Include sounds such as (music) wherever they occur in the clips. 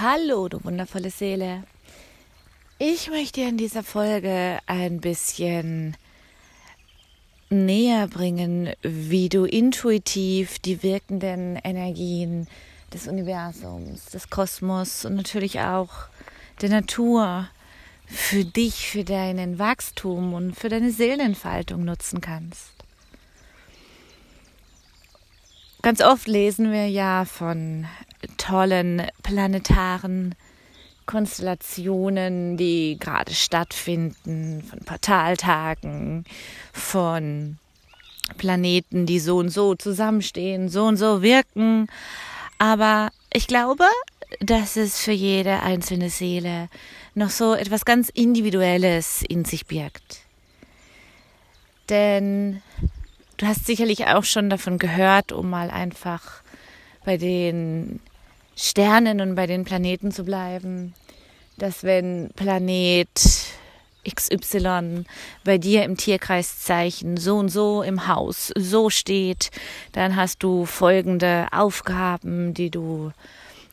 Hallo, du wundervolle Seele. Ich möchte dir in dieser Folge ein bisschen näher bringen, wie du intuitiv die wirkenden Energien des Universums, des Kosmos und natürlich auch der Natur für dich, für deinen Wachstum und für deine Seelenentfaltung nutzen kannst. Ganz oft lesen wir ja von tollen planetaren Konstellationen, die gerade stattfinden, von Portaltagen, von Planeten, die so und so zusammenstehen, so und so wirken. Aber ich glaube, dass es für jede einzelne Seele noch so etwas ganz Individuelles in sich birgt. Denn du hast sicherlich auch schon davon gehört, um mal einfach bei den Sternen und bei den Planeten zu bleiben, dass wenn Planet XY bei dir im Tierkreiszeichen so und so im Haus so steht, dann hast du folgende Aufgaben, die du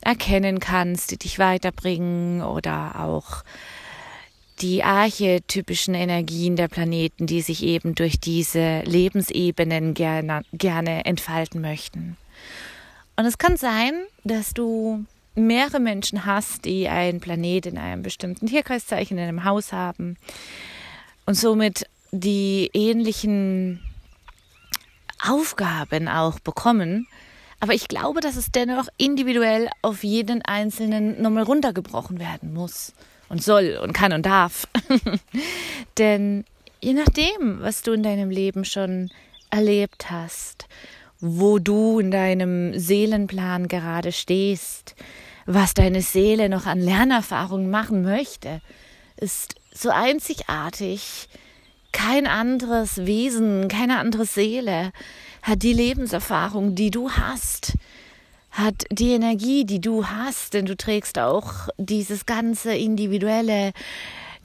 erkennen kannst, die dich weiterbringen oder auch die archetypischen Energien der Planeten, die sich eben durch diese Lebensebenen gerne, gerne entfalten möchten. Und es kann sein, dass du mehrere Menschen hast, die einen Planet in einem bestimmten Tierkreiszeichen in einem Haus haben und somit die ähnlichen Aufgaben auch bekommen. Aber ich glaube, dass es dennoch individuell auf jeden Einzelnen nochmal runtergebrochen werden muss und soll und kann und darf. (laughs) Denn je nachdem, was du in deinem Leben schon erlebt hast wo du in deinem Seelenplan gerade stehst, was deine Seele noch an Lernerfahrungen machen möchte, ist so einzigartig. Kein anderes Wesen, keine andere Seele hat die Lebenserfahrung, die du hast, hat die Energie, die du hast, denn du trägst auch dieses ganze individuelle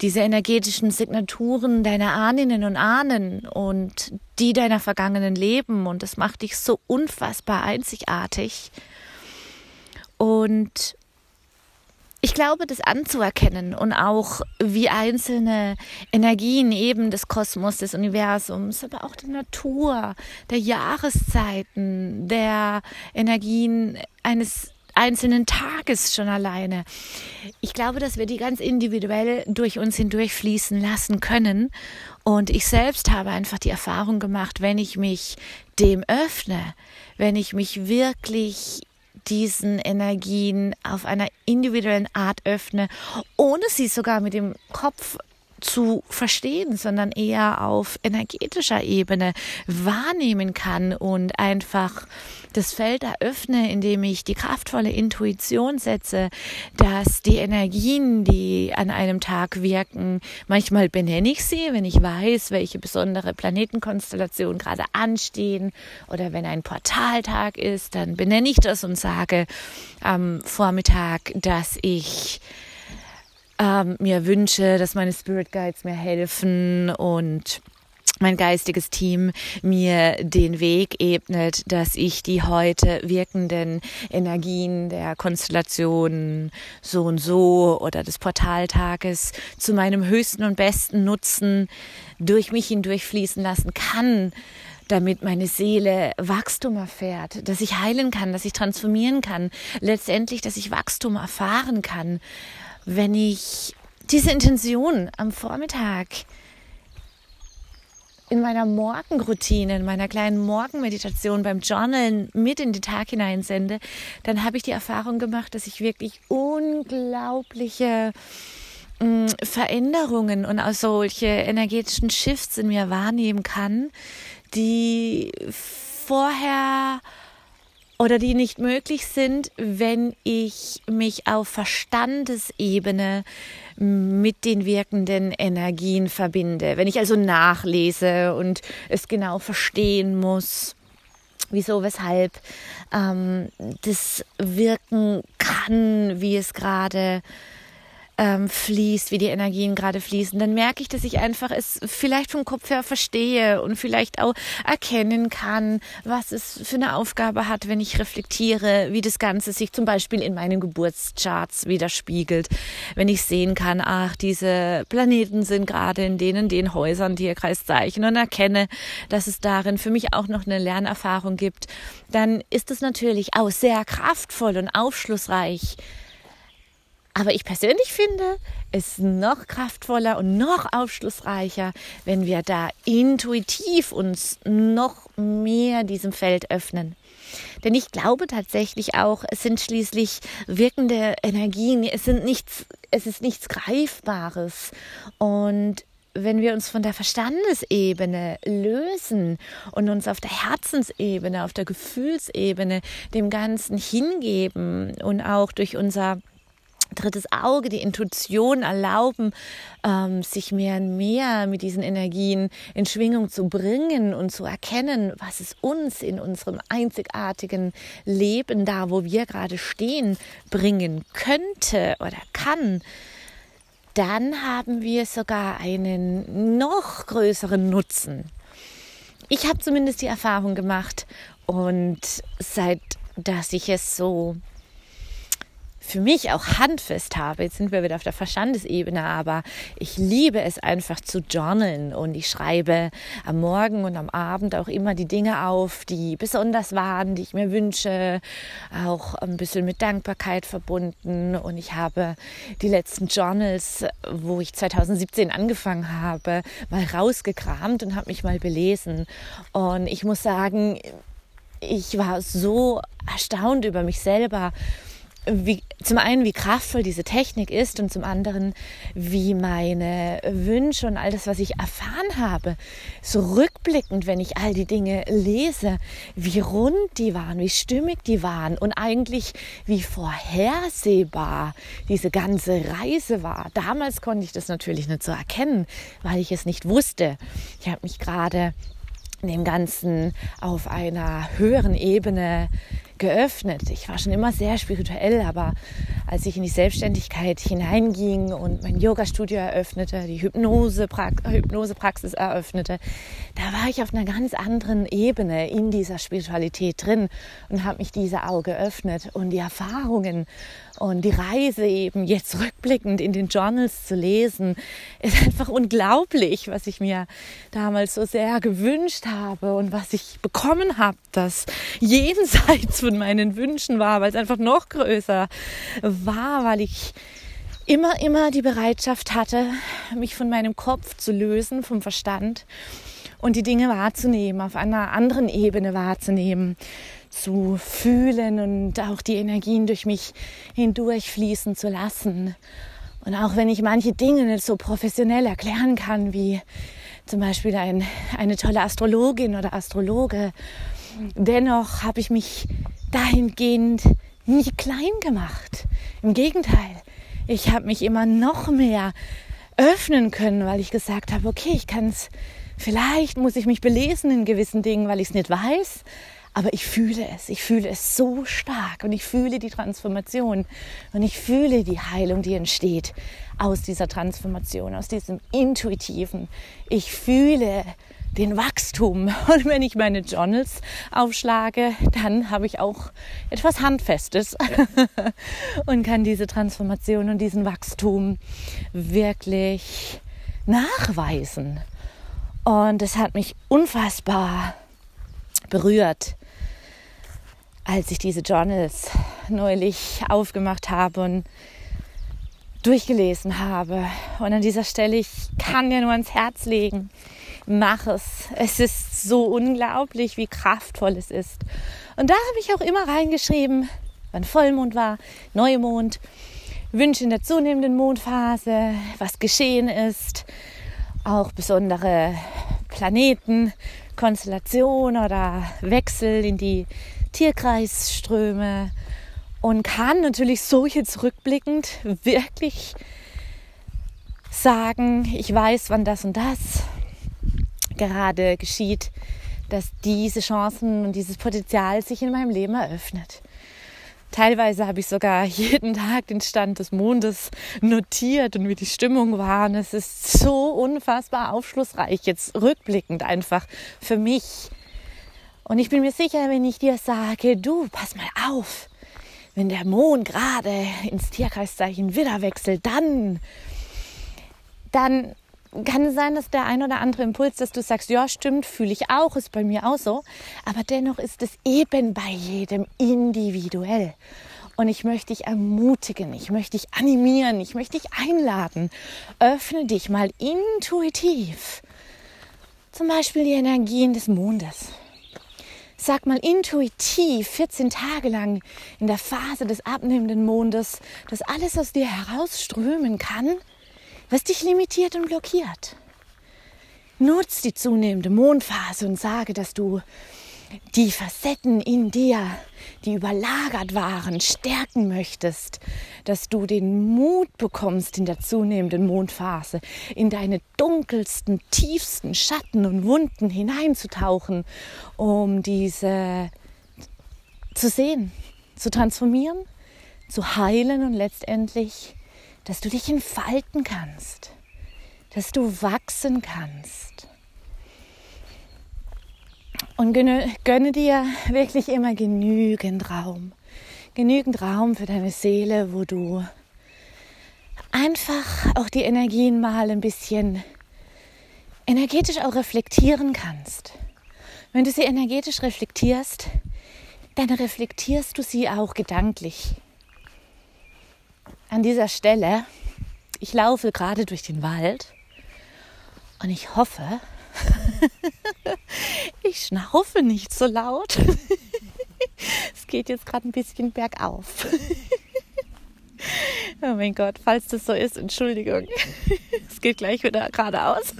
diese energetischen Signaturen deiner Ahnen und Ahnen und die deiner vergangenen Leben und das macht dich so unfassbar einzigartig. Und ich glaube, das anzuerkennen und auch wie einzelne Energien eben des Kosmos, des Universums, aber auch der Natur, der Jahreszeiten, der Energien eines einzelnen Tages schon alleine. Ich glaube, dass wir die ganz individuell durch uns hindurch fließen lassen können. Und ich selbst habe einfach die Erfahrung gemacht, wenn ich mich dem öffne, wenn ich mich wirklich diesen Energien auf einer individuellen Art öffne, ohne sie sogar mit dem Kopf zu verstehen, sondern eher auf energetischer Ebene wahrnehmen kann und einfach das Feld eröffne, indem ich die kraftvolle Intuition setze, dass die Energien, die an einem Tag wirken, manchmal benenne ich sie, wenn ich weiß, welche besondere Planetenkonstellation gerade anstehen oder wenn ein Portaltag ist, dann benenne ich das und sage am Vormittag, dass ich ähm, mir wünsche, dass meine Spirit Guides mir helfen und mein geistiges Team mir den Weg ebnet, dass ich die heute wirkenden Energien der Konstellation so und so oder des Portaltages zu meinem höchsten und besten Nutzen durch mich hindurch fließen lassen kann, damit meine Seele Wachstum erfährt, dass ich heilen kann, dass ich transformieren kann, letztendlich, dass ich Wachstum erfahren kann wenn ich diese Intention am Vormittag in meiner Morgenroutine, in meiner kleinen Morgenmeditation beim Journalen mit in den Tag hineinsende, dann habe ich die Erfahrung gemacht, dass ich wirklich unglaubliche mm, Veränderungen und auch solche energetischen Shifts in mir wahrnehmen kann, die vorher oder die nicht möglich sind, wenn ich mich auf Verstandesebene mit den wirkenden Energien verbinde. Wenn ich also nachlese und es genau verstehen muss, wieso, weshalb ähm, das wirken kann, wie es gerade ähm, fließt, wie die Energien gerade fließen, dann merke ich, dass ich einfach es vielleicht vom Kopf her verstehe und vielleicht auch erkennen kann, was es für eine Aufgabe hat, wenn ich reflektiere, wie das Ganze sich zum Beispiel in meinen Geburtscharts widerspiegelt. Wenn ich sehen kann, ach, diese Planeten sind gerade in denen, den Häusern, Tierkreiszeichen und erkenne, dass es darin für mich auch noch eine Lernerfahrung gibt, dann ist es natürlich auch sehr kraftvoll und aufschlussreich aber ich persönlich finde es noch kraftvoller und noch aufschlussreicher, wenn wir da intuitiv uns noch mehr diesem Feld öffnen. Denn ich glaube tatsächlich auch, es sind schließlich wirkende Energien, es sind nichts, es ist nichts Greifbares. Und wenn wir uns von der Verstandesebene lösen und uns auf der Herzensebene, auf der Gefühlsebene dem Ganzen hingeben und auch durch unser drittes Auge, die Intuition erlauben, ähm, sich mehr und mehr mit diesen Energien in Schwingung zu bringen und zu erkennen, was es uns in unserem einzigartigen Leben, da wo wir gerade stehen, bringen könnte oder kann, dann haben wir sogar einen noch größeren Nutzen. Ich habe zumindest die Erfahrung gemacht und seit dass ich es so für mich auch handfest habe. Jetzt sind wir wieder auf der Verstandesebene, aber ich liebe es einfach zu journalen. Und ich schreibe am Morgen und am Abend auch immer die Dinge auf, die besonders waren, die ich mir wünsche, auch ein bisschen mit Dankbarkeit verbunden. Und ich habe die letzten Journals, wo ich 2017 angefangen habe, mal rausgekramt und habe mich mal belesen. Und ich muss sagen, ich war so erstaunt über mich selber, wie, zum einen, wie kraftvoll diese Technik ist und zum anderen, wie meine Wünsche und all das, was ich erfahren habe, so rückblickend, wenn ich all die Dinge lese, wie rund die waren, wie stimmig die waren und eigentlich wie vorhersehbar diese ganze Reise war. Damals konnte ich das natürlich nicht so erkennen, weil ich es nicht wusste. Ich habe mich gerade dem Ganzen auf einer höheren Ebene geöffnet. Ich war schon immer sehr spirituell, aber als ich in die Selbstständigkeit hineinging und mein Yoga-Studio eröffnete, die Hypnose-Praxis eröffnete, da war ich auf einer ganz anderen Ebene in dieser Spiritualität drin und habe mich diese Auge geöffnet und die Erfahrungen und die Reise eben jetzt rückblickend in den Journals zu lesen, ist einfach unglaublich, was ich mir damals so sehr gewünscht habe und was ich bekommen habe, das jenseits von meinen Wünschen war, weil es einfach noch größer war, weil ich immer, immer die Bereitschaft hatte, mich von meinem Kopf zu lösen, vom Verstand und die Dinge wahrzunehmen, auf einer anderen Ebene wahrzunehmen, zu fühlen und auch die Energien durch mich hindurchfließen zu lassen. Und auch wenn ich manche Dinge nicht so professionell erklären kann, wie zum Beispiel ein, eine tolle Astrologin oder Astrologe, dennoch habe ich mich dahingehend nie klein gemacht. Im Gegenteil, ich habe mich immer noch mehr öffnen können, weil ich gesagt habe, okay, ich kann es, vielleicht muss ich mich belesen in gewissen Dingen, weil ich es nicht weiß, aber ich fühle es, ich fühle es so stark und ich fühle die Transformation und ich fühle die Heilung, die entsteht aus dieser Transformation, aus diesem intuitiven. Ich fühle den Wachstum. (laughs) Und wenn ich meine Journals aufschlage, dann habe ich auch etwas Handfestes (laughs) und kann diese Transformation und diesen Wachstum wirklich nachweisen. Und es hat mich unfassbar berührt, als ich diese Journals neulich aufgemacht habe und durchgelesen habe. Und an dieser Stelle, ich kann dir nur ans Herz legen, mach es. Es ist so unglaublich, wie kraftvoll es ist. Und da habe ich auch immer reingeschrieben, wann Vollmond war, Neumond, Wünsche in der zunehmenden Mondphase, was geschehen ist, auch besondere Planeten, Konstellation oder Wechsel in die Tierkreisströme und kann natürlich so jetzt rückblickend wirklich sagen, ich weiß, wann das und das gerade geschieht, dass diese Chancen und dieses Potenzial sich in meinem Leben eröffnet. Teilweise habe ich sogar jeden Tag den Stand des Mondes notiert und wie die Stimmung war. Und es ist so unfassbar aufschlussreich, jetzt rückblickend einfach für mich. Und ich bin mir sicher, wenn ich dir sage, du, pass mal auf, wenn der Mond gerade ins Tierkreiszeichen Widder wechselt, dann, dann kann es sein, dass der ein oder andere Impuls, dass du sagst, ja, stimmt, fühle ich auch, ist bei mir auch so. Aber dennoch ist es eben bei jedem individuell. Und ich möchte dich ermutigen, ich möchte dich animieren, ich möchte dich einladen. Öffne dich mal intuitiv. Zum Beispiel die Energien des Mondes. Sag mal intuitiv 14 Tage lang in der Phase des abnehmenden Mondes, dass alles aus dir herausströmen kann, was dich limitiert und blockiert. Nutz die zunehmende Mondphase und sage, dass du die Facetten in dir, die überlagert waren, stärken möchtest, dass du den Mut bekommst in der zunehmenden Mondphase, in deine dunkelsten, tiefsten Schatten und Wunden hineinzutauchen, um diese zu sehen, zu transformieren, zu heilen und letztendlich dass du dich entfalten kannst, dass du wachsen kannst. Und gönne, gönne dir wirklich immer genügend Raum, genügend Raum für deine Seele, wo du einfach auch die Energien mal ein bisschen energetisch auch reflektieren kannst. Wenn du sie energetisch reflektierst, dann reflektierst du sie auch gedanklich an dieser Stelle, ich laufe gerade durch den Wald und ich hoffe, (laughs) ich schnaufe nicht so laut. (laughs) es geht jetzt gerade ein bisschen bergauf. (laughs) oh mein Gott, falls das so ist, Entschuldigung. es geht gleich wieder geradeaus.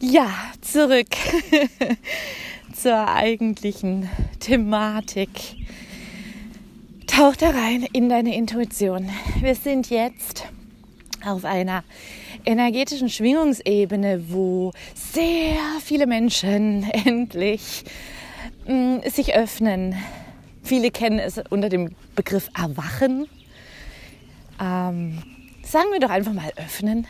ja, zurück zur eigentlichen Thematik Tauch da rein in deine Intuition. Wir sind jetzt auf einer energetischen Schwingungsebene, wo sehr viele Menschen (laughs) endlich mh, mm, sich öffnen. Viele kennen es unter dem Begriff Erwachen. Ähm, sagen wir doch einfach mal öffnen.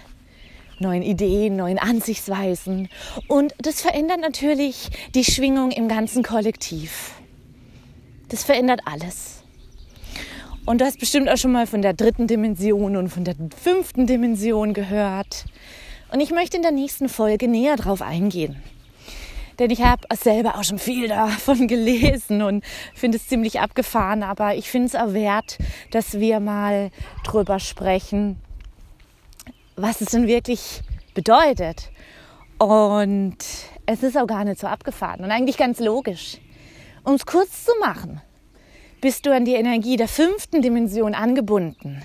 Neuen Ideen, neuen Ansichtsweisen. Und das verändert natürlich die Schwingung im ganzen Kollektiv. Das verändert alles. Und du hast bestimmt auch schon mal von der dritten Dimension und von der fünften Dimension gehört. Und ich möchte in der nächsten Folge näher drauf eingehen. Denn ich habe selber auch schon viel davon (laughs) gelesen und finde es ziemlich abgefahren. Aber ich finde es auch wert, dass wir mal drüber sprechen, was es denn wirklich bedeutet. Und es ist auch gar nicht so abgefahren und eigentlich ganz logisch. Um es kurz zu machen, bist du an die Energie der fünften Dimension angebunden,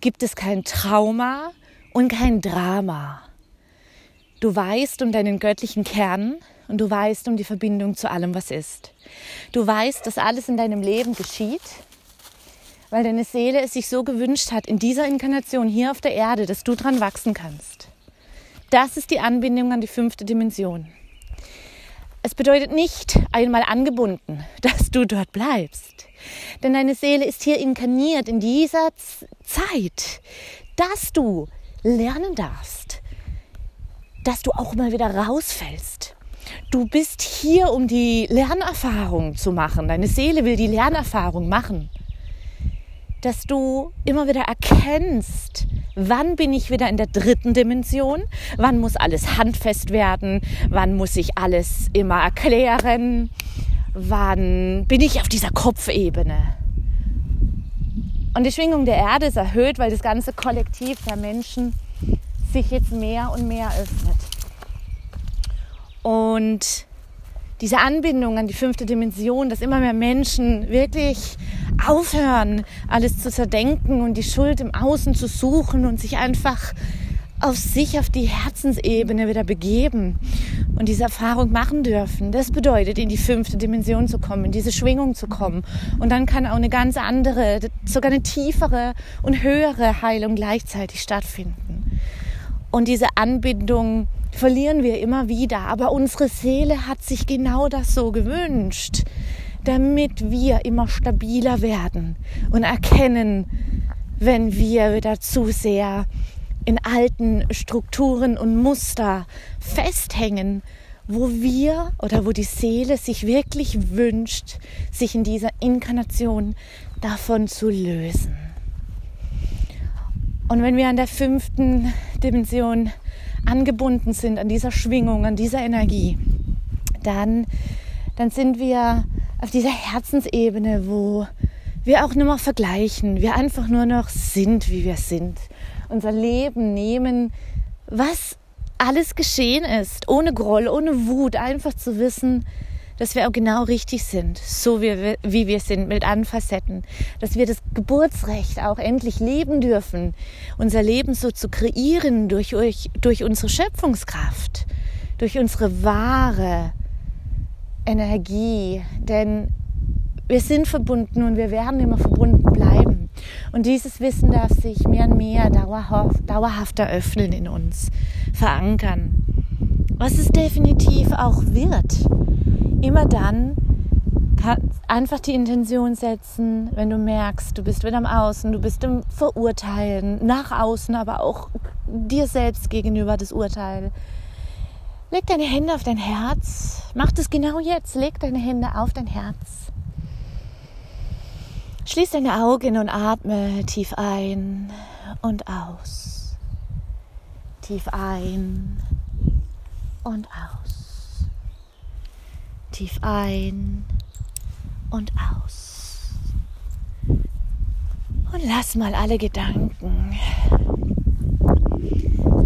gibt es kein Trauma und kein Drama. Du weißt um deinen göttlichen Kern und du weißt um die Verbindung zu allem, was ist. Du weißt, dass alles in deinem Leben geschieht, weil deine Seele es sich so gewünscht hat, in dieser Inkarnation hier auf der Erde, dass du dran wachsen kannst. Das ist die Anbindung an die fünfte Dimension. Es bedeutet nicht einmal angebunden, (laughs) dass du dort bleibst. Denn deine Seele ist hier inkarniert in dieser Zeit, dass du lernen darfst, dass du auch mal wieder rausfällst. Du bist hier, um die Lernerfahrung zu machen. Deine Seele will die Lernerfahrung machen dass du immer wieder erkennst, wann bin ich wieder in der dritten Dimension, wann muss alles handfest werden, wann muss ich alles immer erklären, wann bin ich auf dieser Kopfebene. Und die Schwingung der Erde ist erhöht, weil das ganze Kollektiv der Menschen sich jetzt mehr und mehr öffnet. Und diese Anbindung an die fünfte Dimension, dass immer mehr Menschen wirklich aufhören, alles zu zerdenken und die Schuld im Außen zu suchen und sich einfach auf sich, auf die Herzensebene wieder begeben und diese Erfahrung machen dürfen. Das bedeutet, in die fünfte Dimension zu kommen, in diese Schwingung zu kommen. Und dann kann auch eine ganz andere, sogar eine tiefere und höhere Heilung gleichzeitig stattfinden. Und diese Anbindung verlieren wir immer wieder. Aber unsere Seele hat sich genau das so gewünscht. damit wir immer stabiler werden und erkennen, wenn wir wieder zu sehr in alten Strukturen und Muster festhängen, wo wir oder wo die Seele sich wirklich wünscht, sich in dieser Inkarnation davon zu lösen. Und wenn wir an der fünften Dimension angebunden sind, an dieser Schwingung, an dieser Energie, dann, dann sind wir auf dieser Herzensebene, wo wir auch nur noch vergleichen, wir einfach nur noch sind, wie wir sind. Unser Leben nehmen, was alles geschehen ist, ohne Groll, ohne Wut, einfach zu wissen, dass wir auch genau richtig sind, so wie, wie wir sind, mit allen Facetten. Dass wir das Geburtsrecht auch endlich leben dürfen, unser Leben so zu kreieren durch, durch unsere Schöpfungskraft, durch unsere wahre Energie. Denn wir sind verbunden und wir werden immer verbunden bleiben. Und dieses Wissen darf sich mehr und mehr dauerhaft, dauerhaft eröffnen in uns, verankern. Was es definitiv auch wird immer dann einfach die Intention setzen, wenn du merkst, du bist wieder am Außen, du bist im Verurteilen, nach außen, aber auch dir selbst gegenüber das Urteil. Leg deine Hände auf dein Herz. Mach das genau jetzt. Leg deine Hände auf dein Herz. Schließ deine Augen und atme tief ein und aus. Tief ein und aus tief ein und aus. Und lass mal alle Gedanken,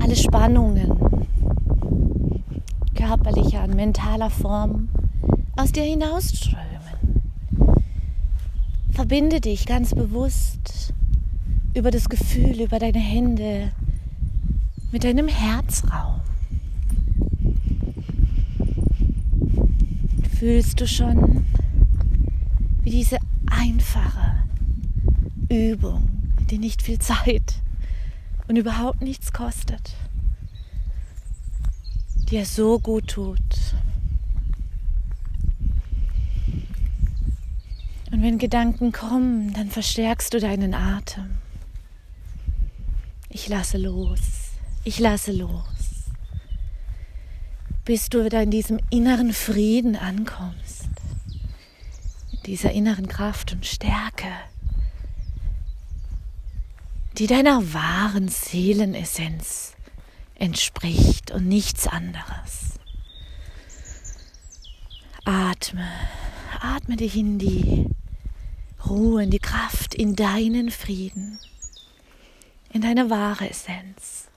alle Spannungen körperlicher und mentaler Form aus dir hinausströmen. Verbinde dich ganz bewusst über das Gefühl, über deine Hände mit deinem Herzraum. Fühlst du schon, wie diese einfache Übung, die nicht viel Zeit und überhaupt nichts kostet, dir so gut tut. Und wenn Gedanken kommen, dann verstärkst du deinen Atem. Ich lasse los. Ich lasse los bis du wieder in diesem inneren Frieden ankommst, in dieser inneren Kraft und Stärke, die deiner wahren Seelenessenz entspricht und nichts anderes. Atme, atme dich in die Ruhe, in die Kraft, in deinen Frieden, in deine wahre Essenz.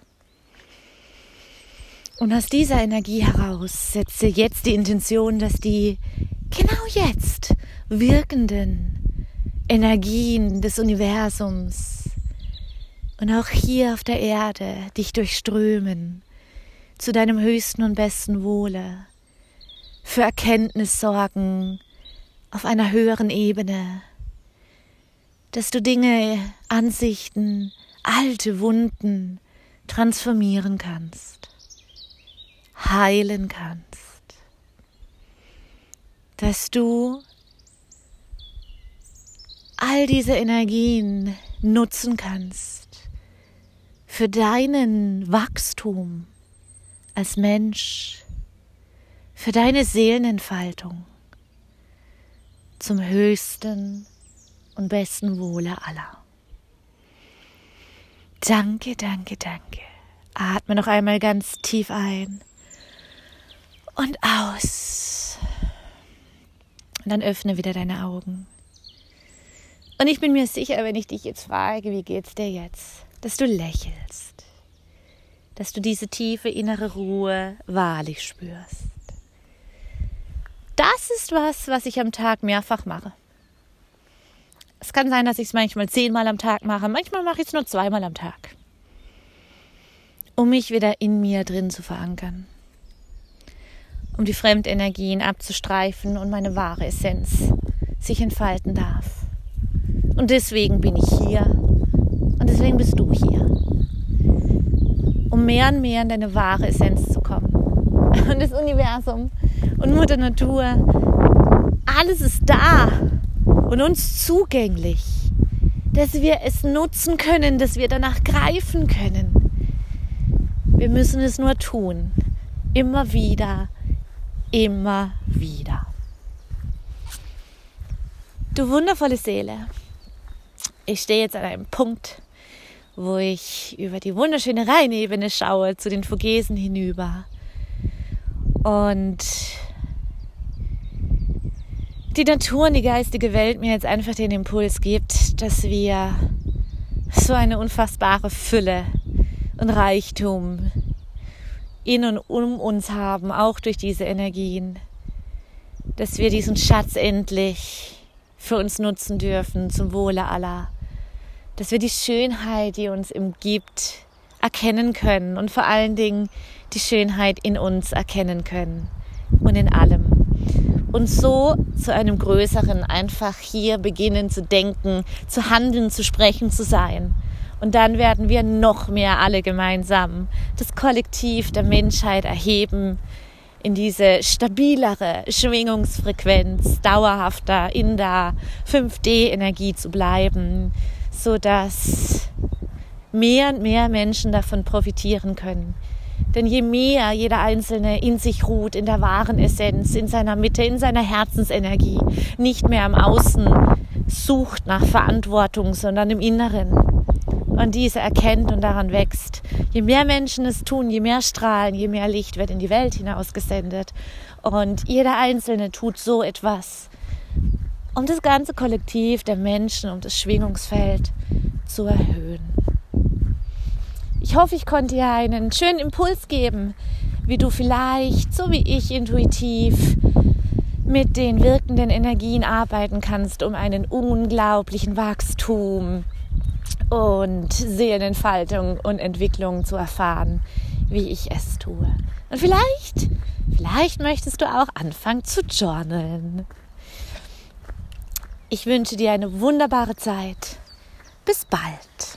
Und aus dieser Energie heraus setze jetzt die Intention, dass die genau jetzt wirkenden Energien des Universums und auch hier auf der Erde dich durchströmen zu deinem höchsten und besten Wohle, für Erkenntnis sorgen auf einer höheren Ebene, dass du Dinge, Ansichten, alte Wunden transformieren kannst heilen kannst. Dass du all diese Energien nutzen kannst für deinen Wachstum als Mensch, für deine Seelenentfaltung zum höchsten und besten Wohle aller. Danke, danke, danke. Atme noch einmal ganz tief ein und aus. Und dann öffne wieder deine Augen. Und ich bin mir sicher, wenn ich dich jetzt frage, wie geht's dir jetzt, dass du lächelst, dass du diese tiefe innere Ruhe wahrlich spürst. Das ist was, was ich am Tag mehrfach mache. Es kann sein, dass ich es manchmal zehnmal am Tag mache, manchmal mache ich es nur zweimal am Tag, um mich wieder in mir drin zu verankern um die Fremdenergien abzustreifen und meine wahre Essenz sich entfalten darf. Und deswegen bin ich hier und deswegen bist du hier, um mehr und mehr in deine wahre Essenz zu kommen. (laughs) Und das Universum und Mutter Natur, alles ist da und uns zugänglich, dass wir es nutzen können, dass wir danach greifen können. Wir müssen es nur tun. Immer wieder, immer wieder. Du wundervolle Seele, ich stehe jetzt an einem Punkt, wo ich über die wunderschöne Rheinebene schaue, zu den Vogesen hinüber. Und die Natur und die geistige Welt mir jetzt einfach den Impuls gibt, dass wir so eine unfassbare Fülle und Reichtum in und um uns haben, auch durch diese Energien, dass wir diesen Schatz endlich für uns nutzen dürfen zum Wohle aller dass wir die Schönheit, die uns umgibt, erkennen können und vor allen Dingen die Schönheit in uns erkennen können und in allem. Und so zu einem größeren einfach hier beginnen zu denken, zu handeln, zu sprechen, zu sein. Und dann werden wir noch mehr alle gemeinsam das Kollektiv der Menschheit erheben, in diese stabilere Schwingungsfrequenz, dauerhafter in der 5D-Energie zu bleiben, so dass mehr und mehr Menschen davon profitieren können. Denn je mehr jeder Einzelne in sich ruht, in der wahren Essenz, in seiner Mitte, in seiner Herzensenergie, nicht mehr am Außen sucht nach Verantwortung, sondern im Inneren und diese erkennt und daran wächst. Je mehr Menschen es tun, je mehr Strahlen, je mehr Licht wird in die Welt hinausgesendet. Und jeder Einzelne tut so etwas um das ganze Kollektiv der Menschen, um das Schwingungsfeld zu erhöhen. Ich hoffe, ich konnte dir einen schönen Impuls geben, wie du vielleicht, so wie ich, intuitiv mit den wirkenden Energien arbeiten kannst, um einen unglaublichen Wachstum und Seelenentfaltung und Entwicklung zu erfahren, wie ich es tue. Und vielleicht, vielleicht möchtest du auch anfangen zu journalen. Ich wünsche dir eine wunderbare Zeit. Bis bald.